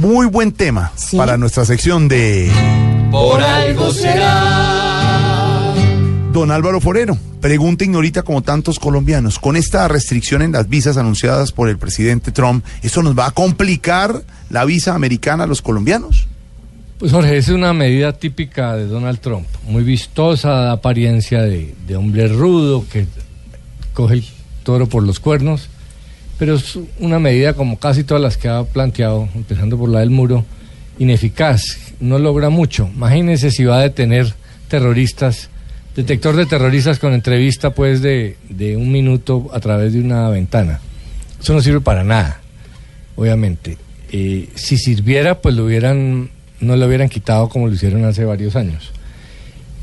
Muy buen tema para nuestra sección de Por algo será. Don Álvaro Forero. Pregunta ignorita como tantos colombianos. Con esta restricción en las visas anunciadas por el presidente Trump, ¿eso nos va a complicar la visa americana a los colombianos? Pues Jorge, es una medida típica de Donald Trump, muy vistosa, da apariencia de, de hombre rudo que coge el toro por los cuernos, pero es una medida como casi todas las que ha planteado, empezando por la del muro, ineficaz, no logra mucho. Imagínense si va a detener terroristas, detector de terroristas con entrevista pues de, de un minuto a través de una ventana. Eso no sirve para nada, obviamente. Eh, si sirviera, pues lo hubieran no lo hubieran quitado como lo hicieron hace varios años.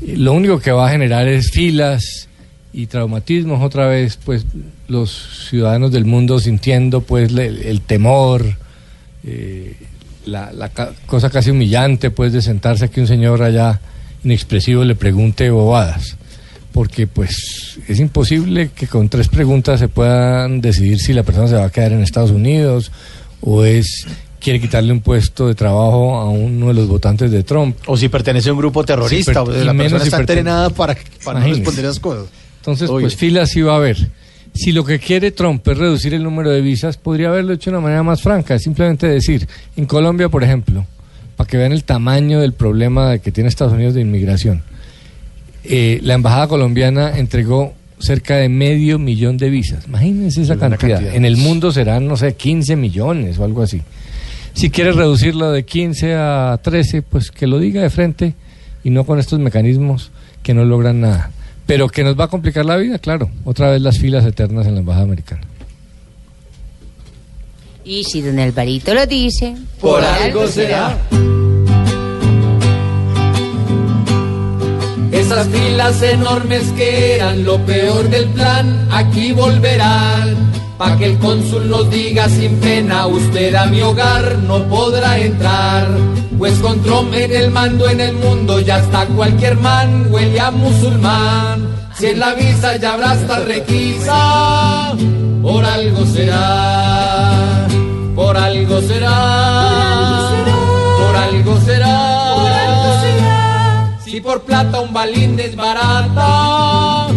Eh, Lo único que va a generar es filas y traumatismos otra vez, pues los ciudadanos del mundo sintiendo pues le- el, temor, eh, la, la ca- cosa casi humillante pues de sentarse aquí un señor allá inexpresivo le pregunte bobadas, porque pues es imposible que con tres preguntas se puedan decidir si la persona se va a quedar en Estados Unidos o es quiere quitarle un puesto de trabajo a uno de los votantes de Trump. O si pertenece a un grupo terrorista, Sí, o la persona si está entrenada para, para no responder esas cosas. Entonces, Oye. pues filas sí va a haber. Si lo que quiere Trump es reducir el número de visas, podría haberlo hecho de una manera más franca. Simplemente decir, en Colombia, por ejemplo, para que vean el tamaño del problema que tiene Estados Unidos de inmigración, eh, la embajada colombiana entregó cerca de medio millón de visas. Imagínense esa cantidad. cantidad. En el mundo serán, no sé, 15 millones o algo así. Si quiere reducirlo de 15 a 13, pues que lo diga de frente y no con estos mecanismos que no logran nada. Pero que nos va a complicar la vida, claro. Otra vez las filas eternas en la embajada americana. Y si don Alvarito lo dice, Por algo será. Esas filas enormes que eran lo peor del plan, aquí volverán. Pa' que el cónsul nos diga sin pena, usted a mi hogar no podrá entrar. Pues con el mando en el mundo ya está cualquier man, huele a musulmán. Si en la visa ya habrá hasta requisa, por algo será, por algo será, por algo será. Si por plata un balín desbarata,